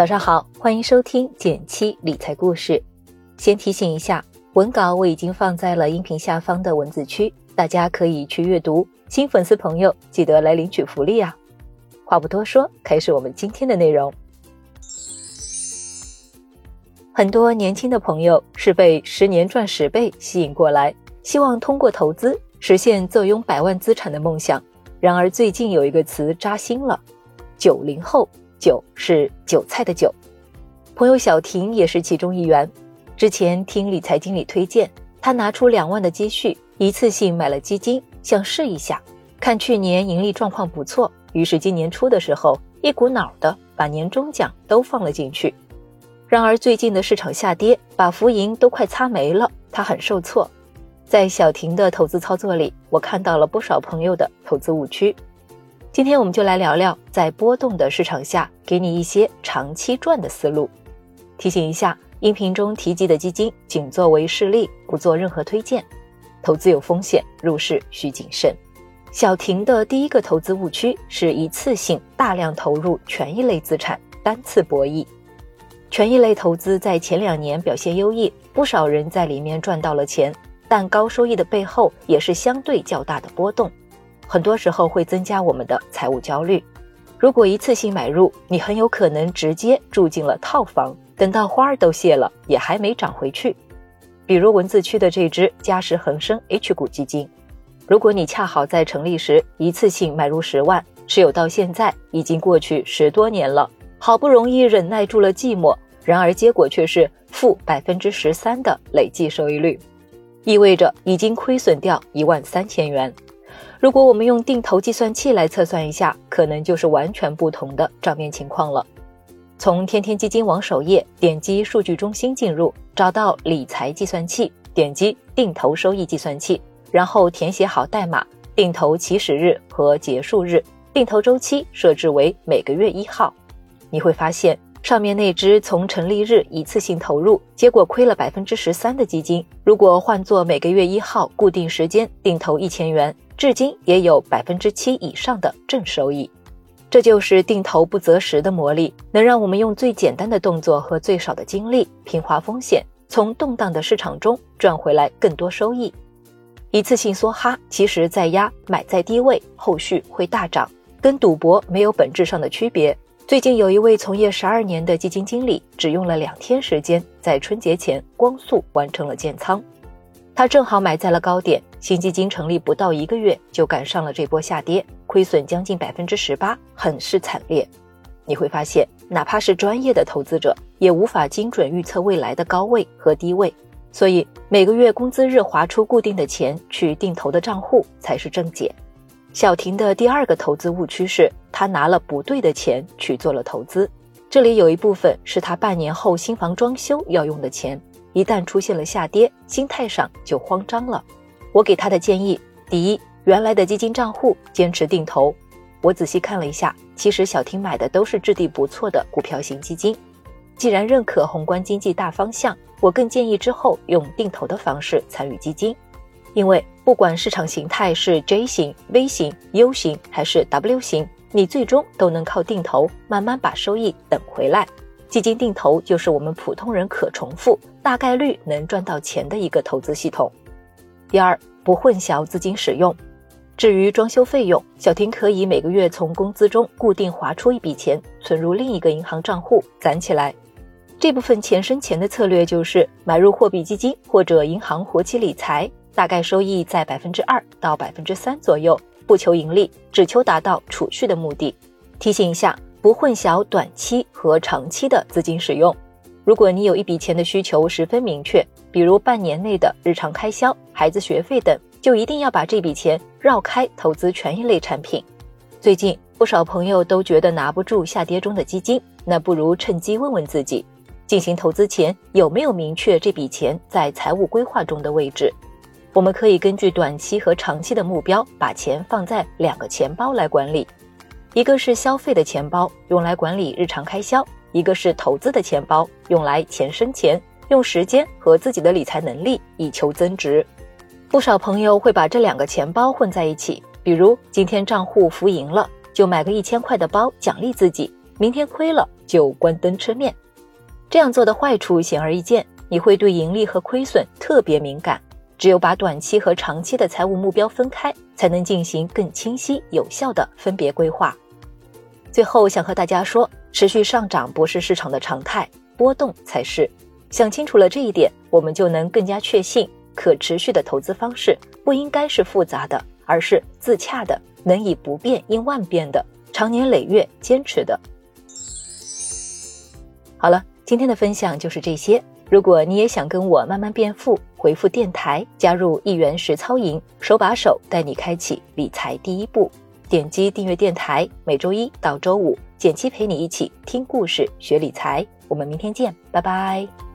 早上好，欢迎收听减七理财故事。先提醒一下，文稿我已经放在了音频下方的文字区，大家可以去阅读。新粉丝朋友记得来领取福利啊！话不多说，开始我们今天的内容。很多年轻的朋友是被十年赚十倍吸引过来，希望通过投资实现坐拥百万资产的梦想。然而最近有一个词扎心了：九零后。韭是韭菜的韭，朋友小婷也是其中一员。之前听理财经理推荐，他拿出两万的积蓄，一次性买了基金，想试一下。看去年盈利状况不错，于是今年初的时候，一股脑的把年终奖都放了进去。然而最近的市场下跌，把浮盈都快擦没了，他很受挫。在小婷的投资操作里，我看到了不少朋友的投资误区。今天我们就来聊聊，在波动的市场下，给你一些长期赚的思路。提醒一下，音频中提及的基金仅作为示例，不做任何推荐。投资有风险，入市需谨慎。小婷的第一个投资误区是一次性大量投入权益类资产，单次博弈。权益类投资在前两年表现优异，不少人在里面赚到了钱，但高收益的背后也是相对较大的波动。很多时候会增加我们的财务焦虑。如果一次性买入，你很有可能直接住进了套房，等到花儿都谢了，也还没涨回去。比如文字区的这只嘉实恒生 H 股基金，如果你恰好在成立时一次性买入十万，持有到现在已经过去十多年了，好不容易忍耐住了寂寞，然而结果却是负百分之十三的累计收益率，意味着已经亏损掉一万三千元。如果我们用定投计算器来测算一下，可能就是完全不同的账面情况了。从天天基金网首页点击数据中心进入，找到理财计算器，点击定投收益计算器，然后填写好代码，定投起始日和结束日，定投周期设置为每个月一号，你会发现上面那只从成立日一次性投入，结果亏了百分之十三的基金，如果换做每个月一号固定时间定投一千元。至今也有百分之七以上的正收益，这就是定投不择时的魔力，能让我们用最简单的动作和最少的精力平滑风险，从动荡的市场中赚回来更多收益。一次性梭哈，其实在压，买在低位，后续会大涨，跟赌博没有本质上的区别。最近有一位从业十二年的基金经理，只用了两天时间，在春节前光速完成了建仓。他正好买在了高点，新基金成立不到一个月就赶上了这波下跌，亏损将近百分之十八，很是惨烈。你会发现，哪怕是专业的投资者，也无法精准预测未来的高位和低位。所以，每个月工资日划出固定的钱去定投的账户才是正解。小婷的第二个投资误区是，她拿了不对的钱去做了投资，这里有一部分是她半年后新房装修要用的钱。一旦出现了下跌，心态上就慌张了。我给他的建议：第一，原来的基金账户坚持定投。我仔细看了一下，其实小婷买的都是质地不错的股票型基金。既然认可宏观经济大方向，我更建议之后用定投的方式参与基金，因为不管市场形态是 J 型、V 型、U 型还是 W 型，你最终都能靠定投慢慢把收益等回来。基金定投就是我们普通人可重复、大概率能赚到钱的一个投资系统。第二，不混淆资金使用。至于装修费用，小婷可以每个月从工资中固定划出一笔钱，存入另一个银行账户攒起来。这部分钱生钱的策略就是买入货币基金或者银行活期理财，大概收益在百分之二到百分之三左右，不求盈利，只求达到储蓄的目的。提醒一下。不混淆短期和长期的资金使用。如果你有一笔钱的需求十分明确，比如半年内的日常开销、孩子学费等，就一定要把这笔钱绕开投资权益类产品。最近不少朋友都觉得拿不住下跌中的基金，那不如趁机问问自己，进行投资前有没有明确这笔钱在财务规划中的位置。我们可以根据短期和长期的目标，把钱放在两个钱包来管理。一个是消费的钱包，用来管理日常开销；一个是投资的钱包，用来钱生钱，用时间和自己的理财能力以求增值。不少朋友会把这两个钱包混在一起，比如今天账户浮盈了，就买个一千块的包奖励自己；明天亏了，就关灯吃面。这样做的坏处显而易见，你会对盈利和亏损特别敏感。只有把短期和长期的财务目标分开，才能进行更清晰有效的分别规划。最后想和大家说，持续上涨不是市场的常态，波动才是。想清楚了这一点，我们就能更加确信，可持续的投资方式不应该是复杂的，而是自洽的，能以不变应万变的，长年累月坚持的。好了，今天的分享就是这些。如果你也想跟我慢慢变富，回复电台加入一元实操营，手把手带你开启理财第一步。点击订阅电台，每周一到周五，简七陪你一起听故事学理财。我们明天见，拜拜。